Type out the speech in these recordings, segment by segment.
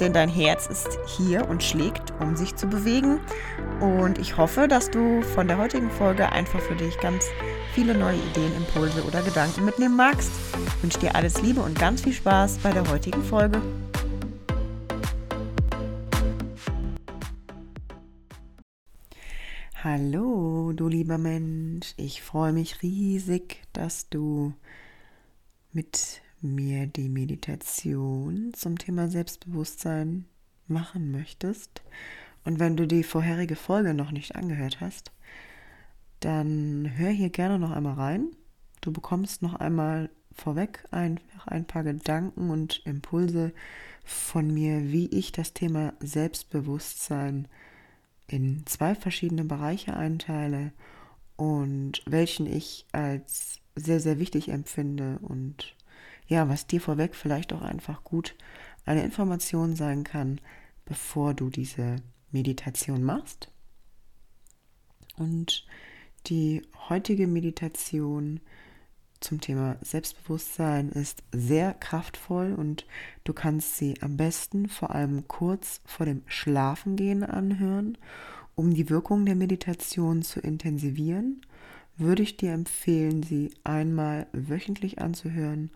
denn dein Herz ist hier und schlägt, um sich zu bewegen. Und ich hoffe, dass du von der heutigen Folge einfach für dich ganz viele neue Ideen, Impulse oder Gedanken mitnehmen magst. Ich wünsche dir alles Liebe und ganz viel Spaß bei der heutigen Folge. Hallo, du lieber Mensch. Ich freue mich riesig, dass du mit mir die Meditation zum Thema Selbstbewusstsein machen möchtest und wenn du die vorherige Folge noch nicht angehört hast, dann hör hier gerne noch einmal rein. Du bekommst noch einmal vorweg einfach ein paar Gedanken und Impulse von mir, wie ich das Thema Selbstbewusstsein in zwei verschiedene Bereiche einteile und welchen ich als sehr, sehr wichtig empfinde und ja, was dir vorweg vielleicht auch einfach gut eine Information sein kann, bevor du diese Meditation machst. Und die heutige Meditation zum Thema Selbstbewusstsein ist sehr kraftvoll und du kannst sie am besten vor allem kurz vor dem Schlafengehen anhören. Um die Wirkung der Meditation zu intensivieren, würde ich dir empfehlen, sie einmal wöchentlich anzuhören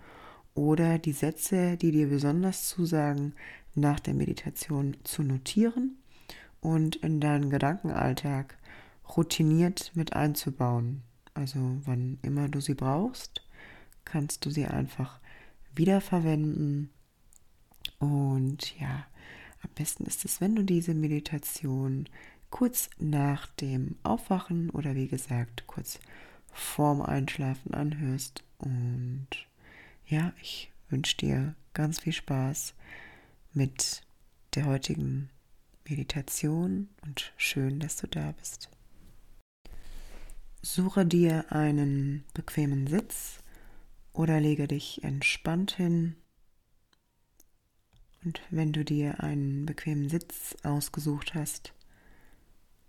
oder die Sätze, die dir besonders zusagen, nach der Meditation zu notieren und in deinen Gedankenalltag routiniert mit einzubauen. Also wann immer du sie brauchst, kannst du sie einfach wiederverwenden. Und ja, am besten ist es, wenn du diese Meditation kurz nach dem Aufwachen oder wie gesagt kurz vorm Einschlafen anhörst und ja, ich wünsche dir ganz viel Spaß mit der heutigen Meditation und schön, dass du da bist. Suche dir einen bequemen Sitz oder lege dich entspannt hin. Und wenn du dir einen bequemen Sitz ausgesucht hast,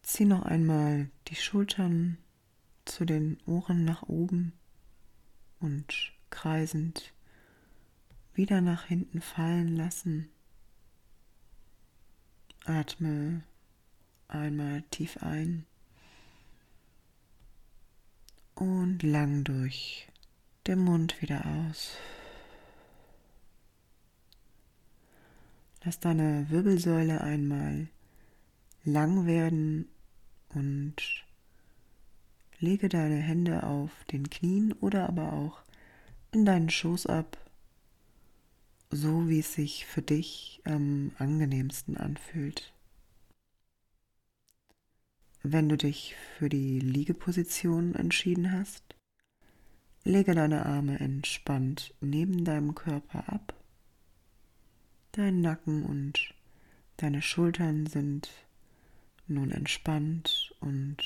zieh noch einmal die Schultern zu den Ohren nach oben und kreisend wieder nach hinten fallen lassen. Atme einmal tief ein und lang durch den Mund wieder aus. Lass deine Wirbelsäule einmal lang werden und lege deine Hände auf den Knien oder aber auch in deinen Schoß ab, so wie es sich für dich am angenehmsten anfühlt. Wenn du dich für die Liegeposition entschieden hast, lege deine Arme entspannt neben deinem Körper ab. Dein Nacken und deine Schultern sind nun entspannt und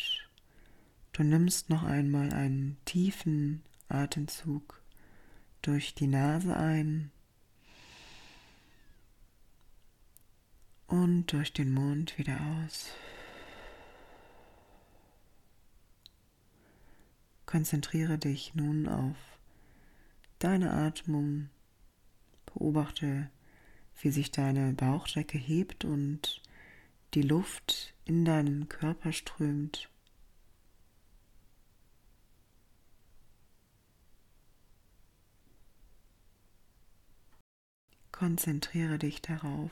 du nimmst noch einmal einen tiefen Atemzug durch die Nase ein und durch den Mund wieder aus. Konzentriere dich nun auf deine Atmung. Beobachte, wie sich deine Bauchdecke hebt und die Luft in deinen Körper strömt. Konzentriere dich darauf,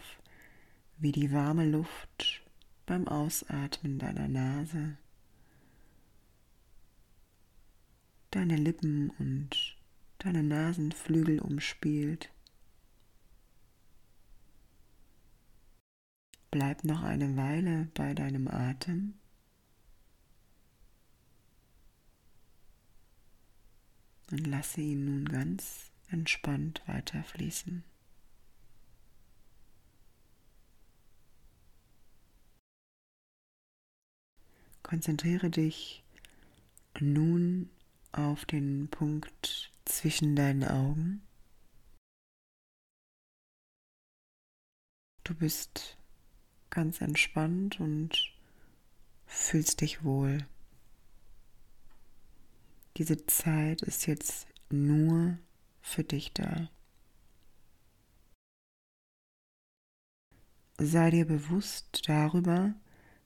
wie die warme Luft beim Ausatmen deiner Nase deine Lippen und deine Nasenflügel umspielt. Bleib noch eine Weile bei deinem Atem. Und lasse ihn nun ganz entspannt weiterfließen. Konzentriere dich nun auf den Punkt zwischen deinen Augen. Du bist ganz entspannt und fühlst dich wohl. Diese Zeit ist jetzt nur für dich da. Sei dir bewusst darüber,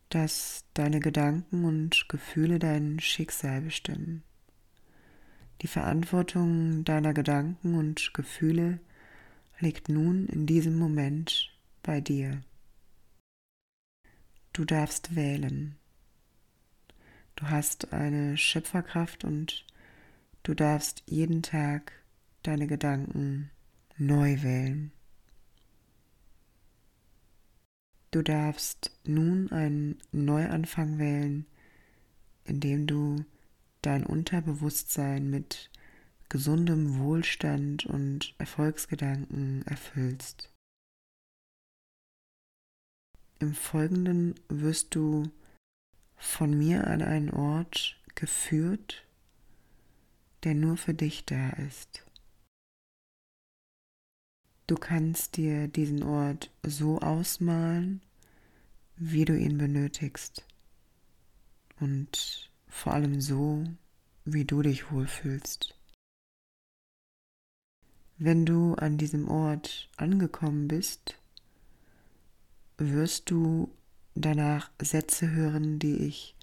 dass deine Gedanken und Gefühle dein Schicksal bestimmen. Die Verantwortung deiner Gedanken und Gefühle liegt nun in diesem Moment bei dir. Du darfst wählen. Du hast eine Schöpferkraft und du darfst jeden Tag deine Gedanken neu wählen. Du darfst nun einen Neuanfang wählen, indem du dein Unterbewusstsein mit gesundem Wohlstand und Erfolgsgedanken erfüllst. Im Folgenden wirst du von mir an einen Ort geführt, der nur für dich da ist. Du kannst dir diesen Ort so ausmalen, wie du ihn benötigst. Und vor allem so, wie du dich wohlfühlst. Wenn du an diesem Ort angekommen bist, wirst du danach Sätze hören, die ich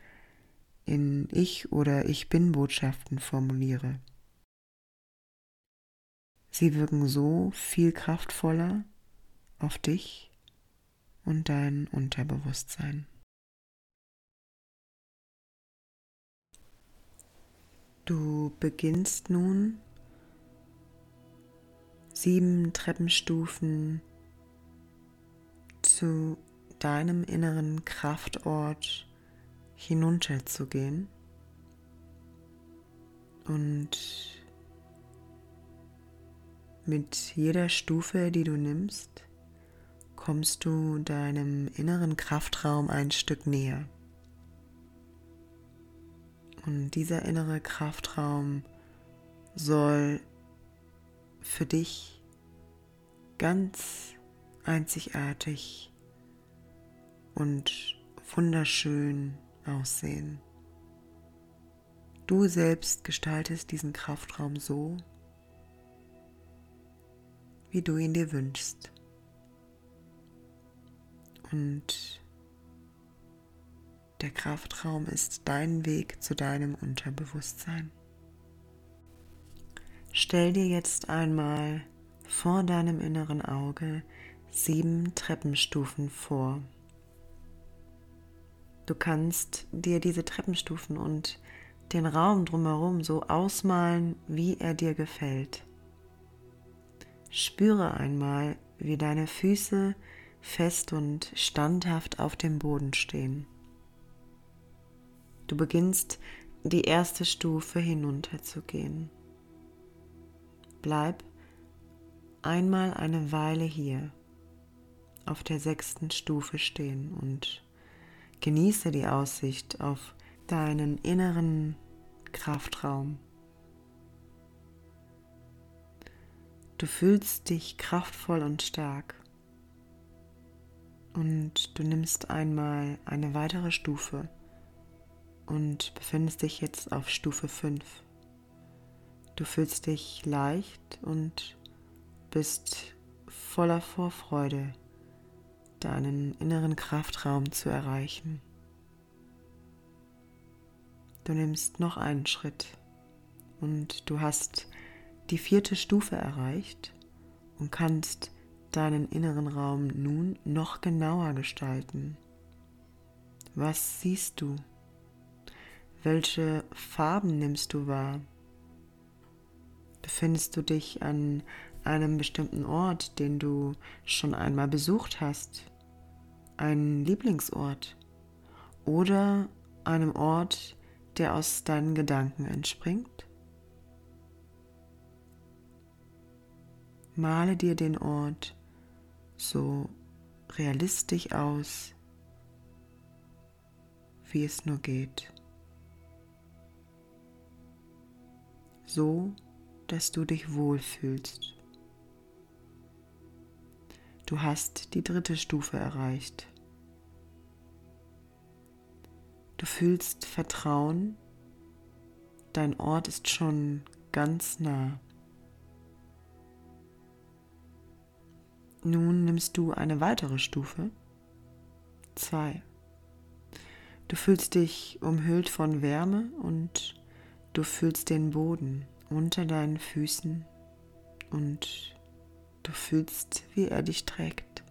in Ich oder Ich bin Botschaften formuliere. Sie wirken so viel kraftvoller auf dich und dein Unterbewusstsein. Du beginnst nun sieben Treppenstufen zu deinem inneren Kraftort hinunterzugehen und mit jeder Stufe, die du nimmst, kommst du deinem inneren Kraftraum ein Stück näher. Und dieser innere Kraftraum soll für dich ganz einzigartig und wunderschön aussehen. Du selbst gestaltest diesen Kraftraum so, wie du ihn dir wünschst. Und der Kraftraum ist dein Weg zu deinem Unterbewusstsein. Stell dir jetzt einmal vor deinem inneren Auge sieben Treppenstufen vor. Du kannst dir diese Treppenstufen und den Raum drumherum so ausmalen, wie er dir gefällt. Spüre einmal, wie deine Füße fest und standhaft auf dem Boden stehen. Du beginnst die erste Stufe hinunterzugehen. Bleib einmal eine Weile hier auf der sechsten Stufe stehen und genieße die Aussicht auf deinen inneren Kraftraum. Du fühlst dich kraftvoll und stark. Und du nimmst einmal eine weitere Stufe und befindest dich jetzt auf Stufe 5. Du fühlst dich leicht und bist voller Vorfreude, deinen inneren Kraftraum zu erreichen. Du nimmst noch einen Schritt und du hast die vierte Stufe erreicht und kannst deinen inneren Raum nun noch genauer gestalten. Was siehst du? Welche Farben nimmst du wahr? Befindest du dich an einem bestimmten Ort, den du schon einmal besucht hast? Ein Lieblingsort? Oder einem Ort, der aus deinen Gedanken entspringt? Male dir den Ort so realistisch aus, wie es nur geht. so, dass du dich wohlfühlst. Du hast die dritte Stufe erreicht. Du fühlst Vertrauen. Dein Ort ist schon ganz nah. Nun nimmst du eine weitere Stufe. Zwei. Du fühlst dich umhüllt von Wärme und du fühlst den Boden unter deinen Füßen und du fühlst, wie er dich trägt.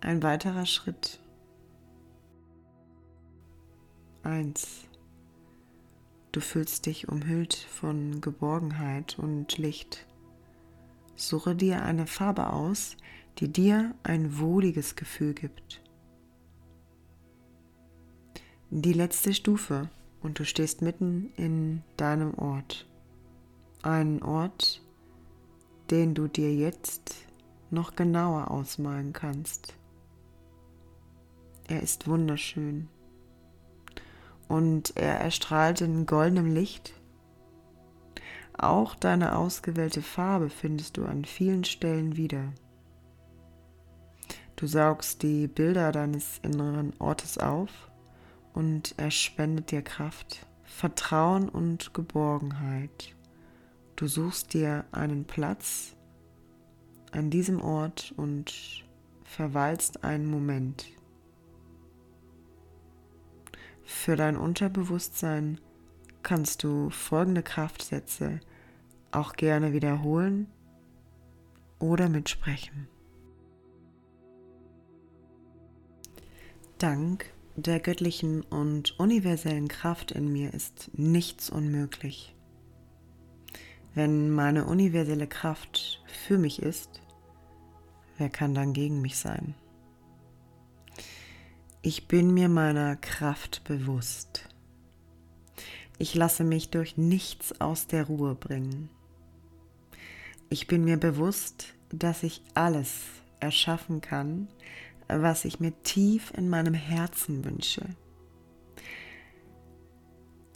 Ein weiterer Schritt. Eins. Du fühlst dich umhüllt von Geborgenheit und Licht. Suche dir eine Farbe aus, die dir ein wohliges Gefühl gibt. Die letzte Stufe und du stehst mitten in deinem Ort. Einen Ort, den du dir jetzt noch genauer ausmalen kannst. Er ist wunderschön und er erstrahlt in goldenem Licht. Auch deine ausgewählte Farbe findest du an vielen Stellen wieder. Du saugst die Bilder deines inneren Ortes auf und er spendet dir Kraft, Vertrauen und Geborgenheit. Du suchst dir einen Platz an diesem Ort und verweilst einen Moment. Für dein Unterbewusstsein kannst du folgende Kraftsätze auch gerne wiederholen oder mitsprechen. Dank der göttlichen und universellen Kraft in mir ist nichts unmöglich. Wenn meine universelle Kraft für mich ist, wer kann dann gegen mich sein? Ich bin mir meiner Kraft bewusst. Ich lasse mich durch nichts aus der Ruhe bringen. Ich bin mir bewusst, dass ich alles erschaffen kann, was ich mir tief in meinem Herzen wünsche.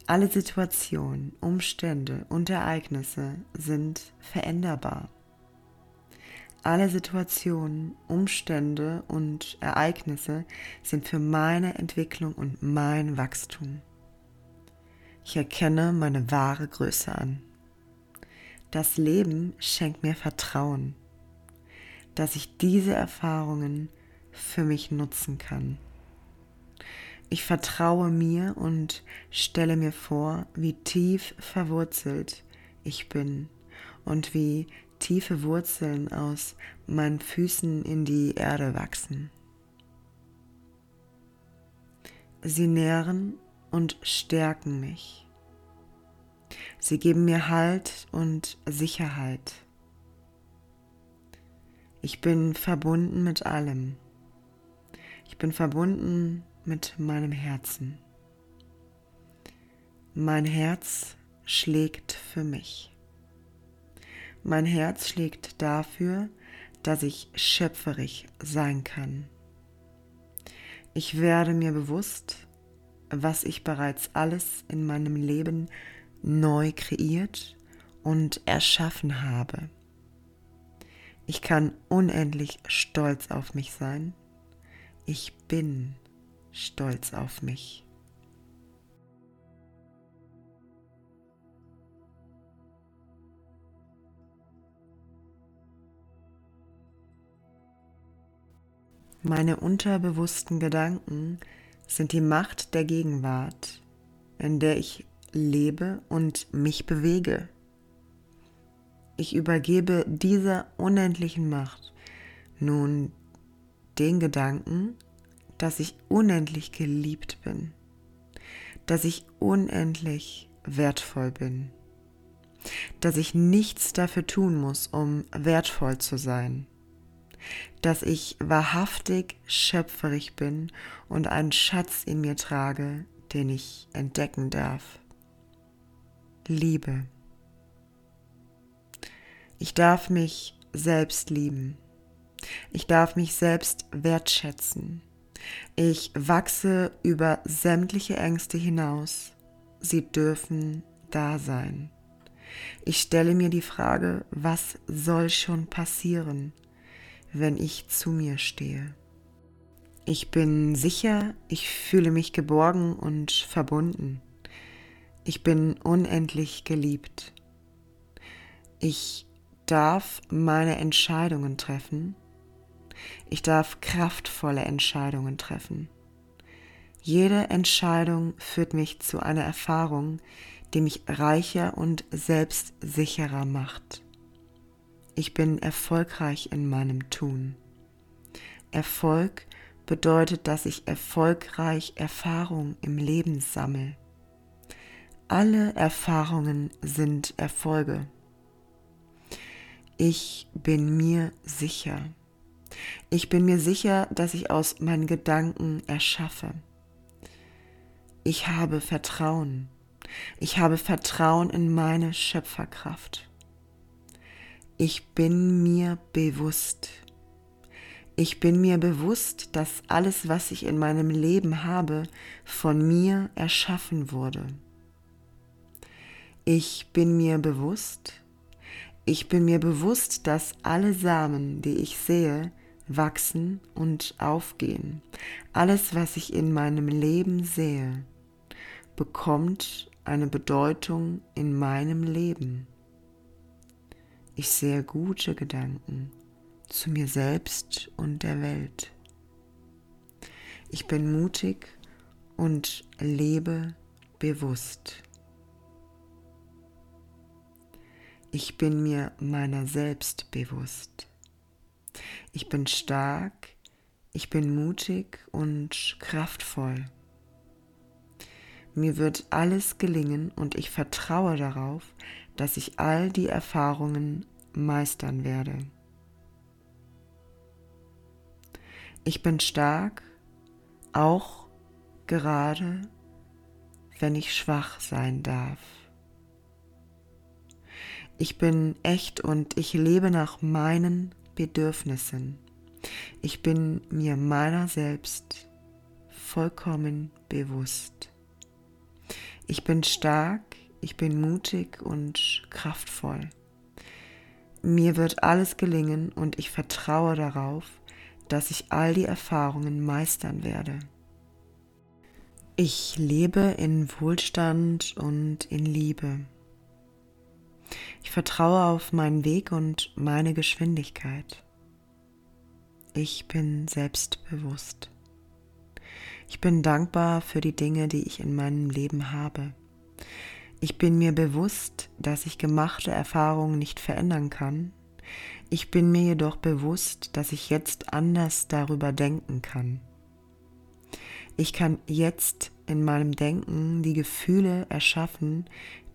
Alle Situationen, Umstände und Ereignisse sind veränderbar. Alle Situationen, Umstände und Ereignisse sind für meine Entwicklung und mein Wachstum. Ich erkenne meine wahre Größe an. Das Leben schenkt mir Vertrauen, dass ich diese Erfahrungen für mich nutzen kann. Ich vertraue mir und stelle mir vor, wie tief verwurzelt ich bin und wie tiefe Wurzeln aus meinen Füßen in die Erde wachsen. Sie nähren und stärken mich. Sie geben mir Halt und Sicherheit. Ich bin verbunden mit allem. Ich bin verbunden mit meinem Herzen. Mein Herz schlägt für mich. Mein Herz schlägt dafür, dass ich schöpferisch sein kann. Ich werde mir bewusst, was ich bereits alles in meinem Leben neu kreiert und erschaffen habe. Ich kann unendlich stolz auf mich sein. Ich bin stolz auf mich. Meine unterbewussten Gedanken sind die Macht der Gegenwart, in der ich lebe und mich bewege. Ich übergebe dieser unendlichen Macht nun den Gedanken, dass ich unendlich geliebt bin, dass ich unendlich wertvoll bin, dass ich nichts dafür tun muss, um wertvoll zu sein dass ich wahrhaftig schöpferig bin und einen Schatz in mir trage, den ich entdecken darf. Liebe. Ich darf mich selbst lieben. Ich darf mich selbst wertschätzen. Ich wachse über sämtliche Ängste hinaus. Sie dürfen da sein. Ich stelle mir die Frage, was soll schon passieren, wenn ich zu mir stehe? Ich bin sicher, ich fühle mich geborgen und verbunden. Ich bin unendlich geliebt. Ich darf meine Entscheidungen treffen. Ich darf kraftvolle Entscheidungen treffen. Jede Entscheidung führt mich zu einer Erfahrung, die mich reicher und selbstsicherer macht. Ich bin erfolgreich in meinem Tun. Erfolg bedeutet, dass ich erfolgreich Erfahrung im Leben sammle. Alle Erfahrungen sind Erfolge. Ich bin mir sicher. Ich bin mir sicher, dass ich aus meinen Gedanken erschaffe. Ich habe Vertrauen. Ich habe Vertrauen in meine Schöpferkraft. Ich bin mir bewusst. Ich bin mir bewusst, dass alles, was ich in meinem Leben habe, von mir erschaffen wurde. Ich bin mir bewusst, ich bin mir bewusst, dass alle Samen, die ich sehe, wachsen und aufgehen. Alles, was ich in meinem Leben sehe, bekommt eine Bedeutung in meinem Leben. Ich sehe gute Gedanken zu mir selbst und der Welt. Ich bin mutig und lebe bewusst. Ich bin mir meiner selbst bewusst. Ich bin stark, ich bin mutig und kraftvoll. Mir wird alles gelingen und ich vertraue darauf, dass ich all die Erfahrungen meistern werde. Ich bin stark, auch gerade wenn ich schwach sein darf. Ich bin echt und ich lebe nach meinen Bedürfnissen. Ich bin mir meiner selbst vollkommen bewusst. Ich bin stark, ich bin mutig und kraftvoll. Mir wird alles gelingen und ich vertraue darauf, dass ich all die Erfahrungen meistern werde. Ich lebe in Wohlstand und in Liebe. Ich vertraue auf meinen Weg und meine Geschwindigkeit. Ich bin selbstbewusst. Ich bin dankbar für die Dinge, die ich in meinem Leben habe. Ich bin mir bewusst, dass ich gemachte Erfahrungen nicht verändern kann. Ich bin mir jedoch bewusst, dass ich jetzt anders darüber denken kann. Ich kann jetzt in meinem Denken die Gefühle erschaffen,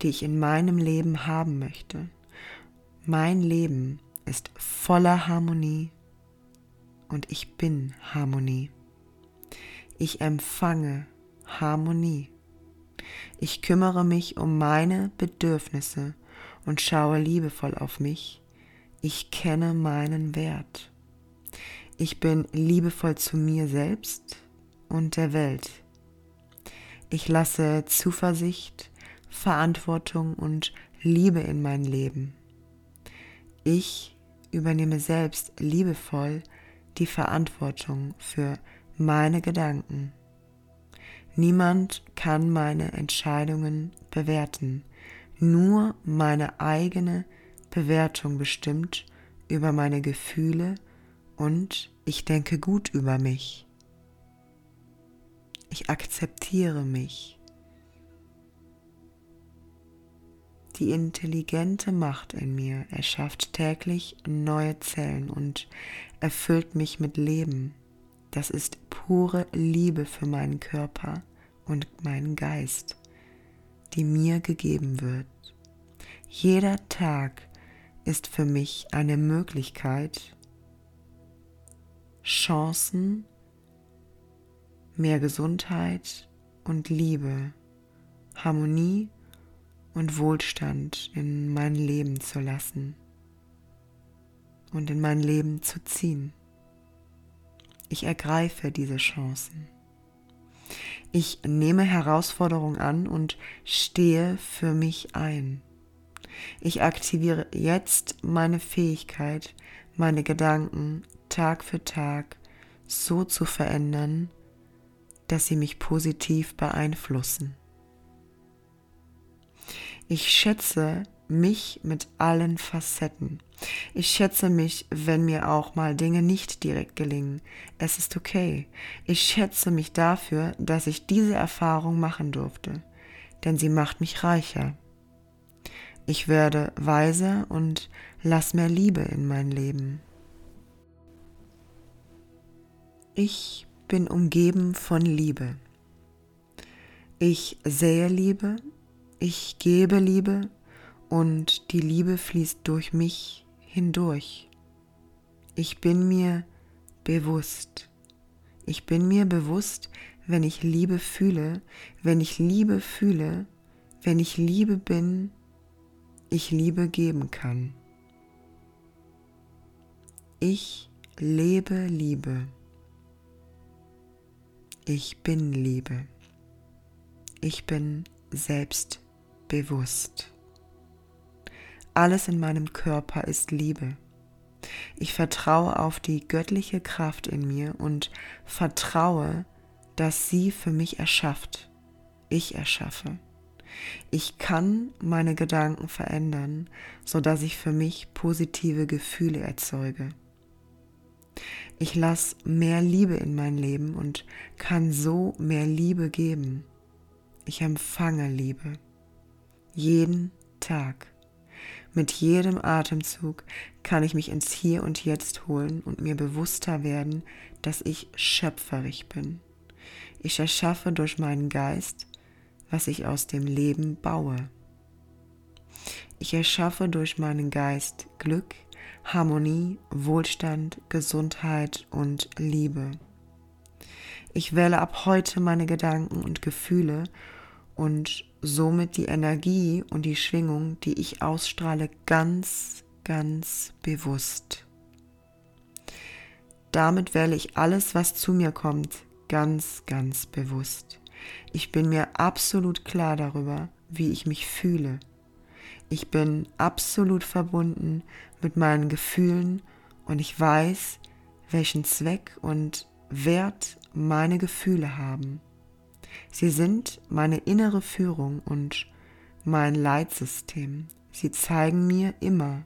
die ich in meinem Leben haben möchte. Mein Leben ist voller Harmonie und ich bin Harmonie. Ich empfange Harmonie. Ich kümmere mich um meine Bedürfnisse und schaue liebevoll auf mich. Ich kenne meinen Wert. Ich bin liebevoll zu mir selbst und der Welt. Ich lasse Zuversicht, Verantwortung und Liebe in mein Leben. Ich übernehme selbst liebevoll die Verantwortung für meine Gedanken. Niemand kann meine Entscheidungen bewerten. Nur meine eigene Bewertung bestimmt über meine Gefühle und ich denke gut über mich. Ich akzeptiere mich. Die intelligente Macht in mir erschafft täglich neue Zellen und erfüllt mich mit Leben. Das ist pure Liebe für meinen Körper und meinen Geist, die mir gegeben wird. Jeder Tag ist für mich eine Möglichkeit, Chancen mehr Gesundheit und Liebe, Harmonie und Wohlstand in mein Leben zu lassen und in mein Leben zu ziehen. Ich ergreife diese Chancen. Ich nehme Herausforderungen an und stehe für mich ein. Ich aktiviere jetzt meine Fähigkeit, meine Gedanken Tag für Tag so zu verändern, dass sie mich positiv beeinflussen. Ich schätze mich mit allen Facetten. Ich schätze mich, wenn mir auch mal Dinge nicht direkt gelingen. Es ist okay. Ich schätze mich dafür, dass ich diese Erfahrung machen durfte, denn sie macht mich reicher. Ich werde weiser und lass mehr Liebe in mein Leben. Ich bin umgeben von Liebe. Ich sähe Liebe, ich gebe Liebe und die Liebe fließt durch mich hindurch. Ich bin mir bewusst. Ich bin mir bewusst, wenn ich Liebe fühle, wenn ich Liebe fühle, wenn ich Liebe bin, ich Liebe geben kann. Ich lebe Liebe. Ich bin Liebe. Ich bin selbstbewusst. Alles in meinem Körper ist Liebe. Ich vertraue auf die göttliche Kraft in mir und vertraue, dass sie für mich erschafft. Ich erschaffe. Ich kann meine Gedanken verändern, sodass ich für mich positive Gefühle erzeuge. Ich lasse mehr Liebe in mein Leben und kann so mehr Liebe geben. Ich empfange Liebe. Jeden Tag. Mit jedem Atemzug kann ich mich ins Hier und Jetzt holen und mir bewusster werden, dass ich schöpferisch bin. Ich erschaffe durch meinen Geist was ich aus dem Leben baue. Ich erschaffe durch meinen Geist Glück, Harmonie, Wohlstand, Gesundheit und Liebe. Ich wähle ab heute meine Gedanken und Gefühle und somit die Energie und die Schwingung, die ich ausstrahle, ganz, ganz bewusst. Damit wähle ich alles, was zu mir kommt, ganz, ganz bewusst. Ich bin mir absolut klar darüber, wie ich mich fühle. Ich bin absolut verbunden mit meinen Gefühlen und ich weiß, welchen Zweck und Wert meine Gefühle haben. Sie sind meine innere Führung und mein Leitsystem. Sie zeigen mir immer,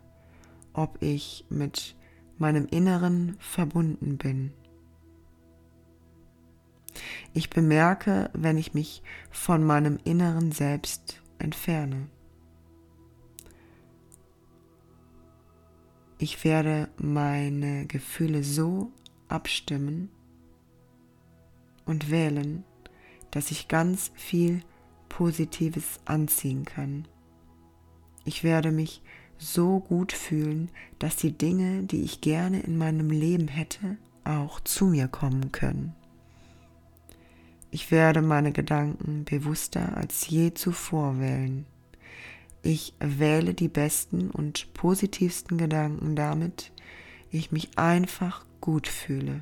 ob ich mit meinem Inneren verbunden bin. Ich bemerke, wenn ich mich von meinem inneren Selbst entferne. Ich werde meine Gefühle so abstimmen und wählen, dass ich ganz viel Positives anziehen kann. Ich werde mich so gut fühlen, dass die Dinge, die ich gerne in meinem Leben hätte, auch zu mir kommen können. Ich werde meine Gedanken bewusster als je zuvor wählen. Ich wähle die besten und positivsten Gedanken damit, ich mich einfach gut fühle.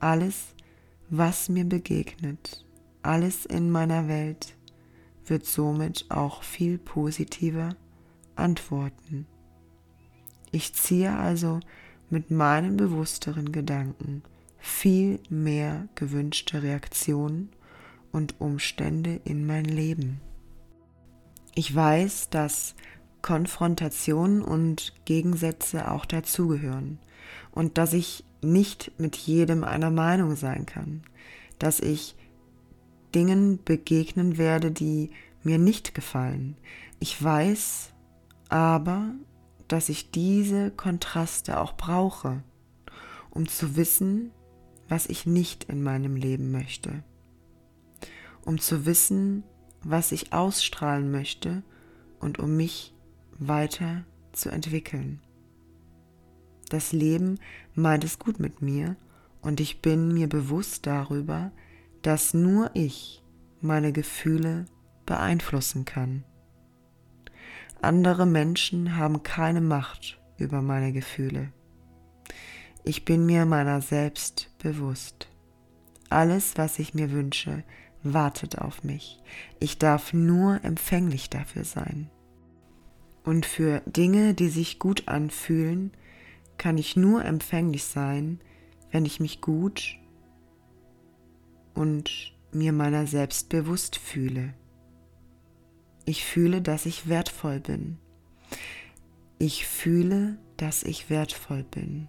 Alles, was mir begegnet, alles in meiner Welt wird somit auch viel positiver antworten. Ich ziehe also mit meinen bewussteren Gedanken viel mehr gewünschte Reaktionen und Umstände in mein Leben. Ich weiß, dass Konfrontationen und Gegensätze auch dazugehören und dass ich nicht mit jedem einer Meinung sein kann, dass ich Dingen begegnen werde, die mir nicht gefallen. Ich weiß aber, dass ich diese Kontraste auch brauche, um zu wissen, was ich nicht in meinem Leben möchte, um zu wissen, was ich ausstrahlen möchte und um mich weiter zu entwickeln. Das Leben meint es gut mit mir und ich bin mir bewusst darüber, dass nur ich meine Gefühle beeinflussen kann. Andere Menschen haben keine Macht über meine Gefühle. Ich bin mir meiner selbst bewusst. Alles, was ich mir wünsche, wartet auf mich. Ich darf nur empfänglich dafür sein. Und für Dinge, die sich gut anfühlen, kann ich nur empfänglich sein, wenn ich mich gut und mir meiner selbst bewusst fühle. Ich fühle, dass ich wertvoll bin. Ich fühle, dass ich wertvoll bin.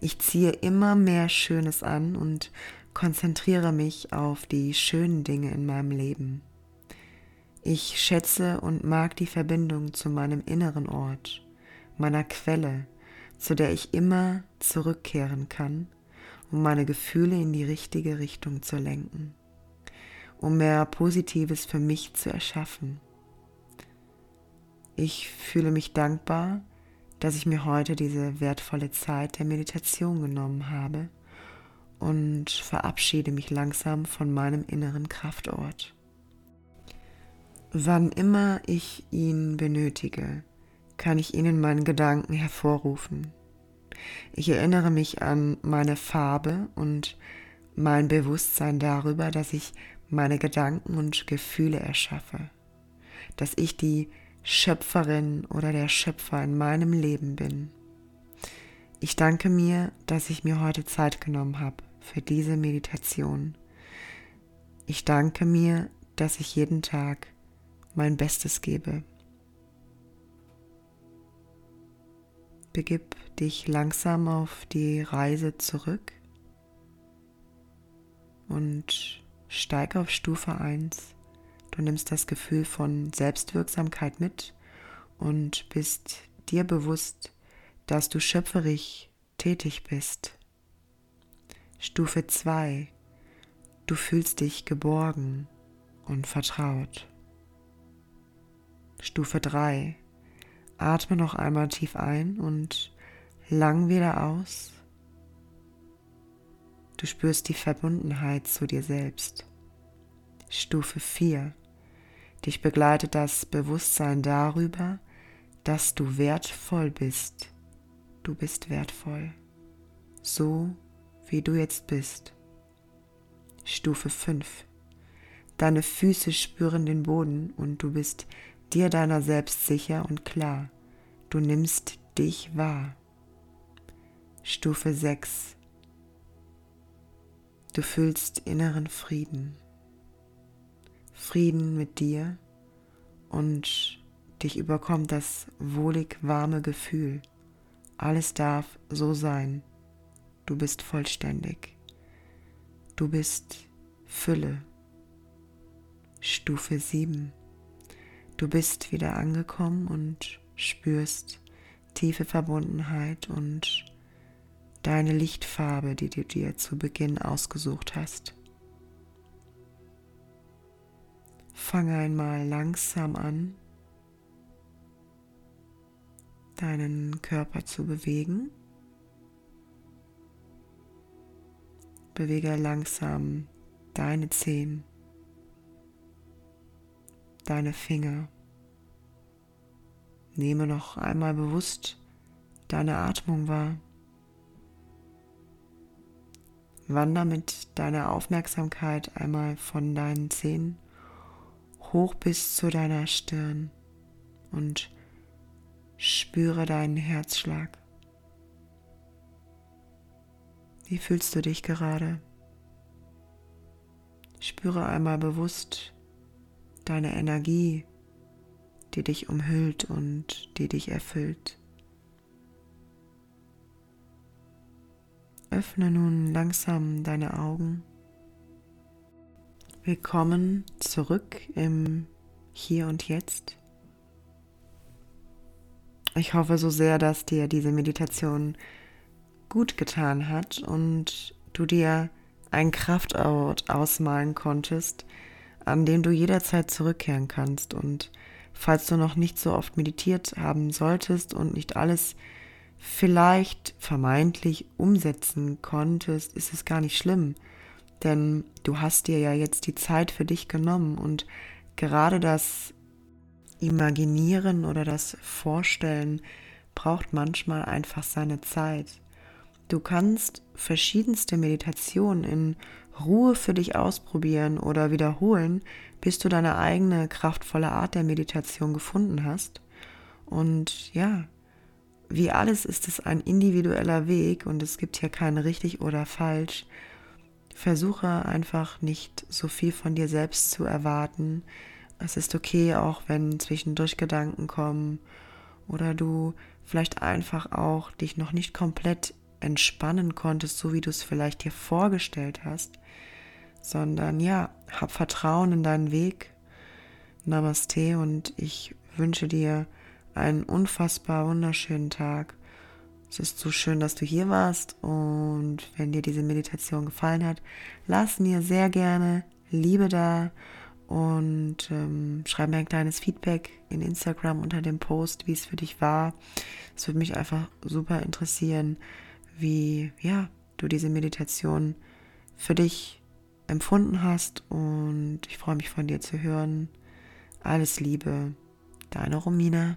Ich ziehe immer mehr Schönes an und konzentriere mich auf die schönen Dinge in meinem Leben. Ich schätze und mag die Verbindung zu meinem inneren Ort, meiner Quelle, zu der ich immer zurückkehren kann, um meine Gefühle in die richtige Richtung zu lenken, um mehr Positives für mich zu erschaffen. Ich fühle mich dankbar, dass ich mir heute diese wertvolle Zeit der Meditation genommen habe und verabschiede mich langsam von meinem inneren Kraftort. Wann immer ich ihn benötige, kann ich ihn in meinen Gedanken hervorrufen. Ich erinnere mich an meine Farbe und mein Bewusstsein darüber, dass ich meine Gedanken und Gefühle erschaffe, dass ich die Schöpferin oder der Schöpfer in meinem Leben bin. Ich danke mir, dass ich mir heute Zeit genommen habe für diese Meditation. Ich danke mir, dass ich jeden Tag mein Bestes gebe. Begib dich langsam auf die Reise zurück und steig auf Stufe 1. Du nimmst das Gefühl von Selbstwirksamkeit mit und bist dir bewusst, dass du schöpferisch tätig bist. Stufe 2. Du fühlst dich geborgen und vertraut. Stufe 3. Atme noch einmal tief ein und lang wieder aus. Du spürst die Verbundenheit zu dir selbst. Stufe 4. Dich begleitet das Bewusstsein darüber, dass du wertvoll bist. Du bist wertvoll. So wie du jetzt bist. Stufe 5. Deine Füße spüren den Boden und du bist dir deiner selbst sicher und klar. Du nimmst dich wahr. Stufe 6. Du fühlst inneren Frieden. Frieden mit dir und dich überkommt das wohlig warme Gefühl. Alles darf so sein. Du bist vollständig. Du bist Fülle. Stufe 7. Du bist wieder angekommen und spürst tiefe Verbundenheit und deine Lichtfarbe, die du dir zu Beginn ausgesucht hast. Fange einmal langsam an, deinen Körper zu bewegen. Bewege langsam deine Zehen deine Finger. Nehme noch einmal bewusst deine Atmung wahr. Wander mit deiner Aufmerksamkeit einmal von deinen Zähnen hoch bis zu deiner Stirn und spüre deinen Herzschlag. Wie fühlst du dich gerade? Spüre einmal bewusst deine Energie, die dich umhüllt und die dich erfüllt. Öffne nun langsam deine Augen. Willkommen zurück im Hier und Jetzt. Ich hoffe so sehr, dass dir diese Meditation gut getan hat und du dir einen Kraftort ausmalen konntest, an dem du jederzeit zurückkehren kannst. Und falls du noch nicht so oft meditiert haben solltest und nicht alles vielleicht vermeintlich umsetzen konntest, ist es gar nicht schlimm. Denn du hast dir ja jetzt die Zeit für dich genommen und gerade das Imaginieren oder das Vorstellen braucht manchmal einfach seine Zeit. Du kannst verschiedenste Meditationen in Ruhe für dich ausprobieren oder wiederholen, bis du deine eigene kraftvolle Art der Meditation gefunden hast. Und ja, wie alles ist es ein individueller Weg und es gibt hier kein richtig oder falsch. Versuche einfach nicht so viel von dir selbst zu erwarten. Es ist okay, auch wenn zwischendurch Gedanken kommen oder du vielleicht einfach auch dich noch nicht komplett entspannen konntest, so wie du es vielleicht dir vorgestellt hast, sondern ja, hab Vertrauen in deinen Weg. Namaste und ich wünsche dir einen unfassbar wunderschönen Tag. Es ist so schön, dass du hier warst und wenn dir diese Meditation gefallen hat, lass mir sehr gerne Liebe da und ähm, schreib mir ein kleines Feedback in Instagram unter dem Post, wie es für dich war. Es würde mich einfach super interessieren, wie ja, du diese Meditation für dich empfunden hast und ich freue mich von dir zu hören. Alles Liebe, deine Romina.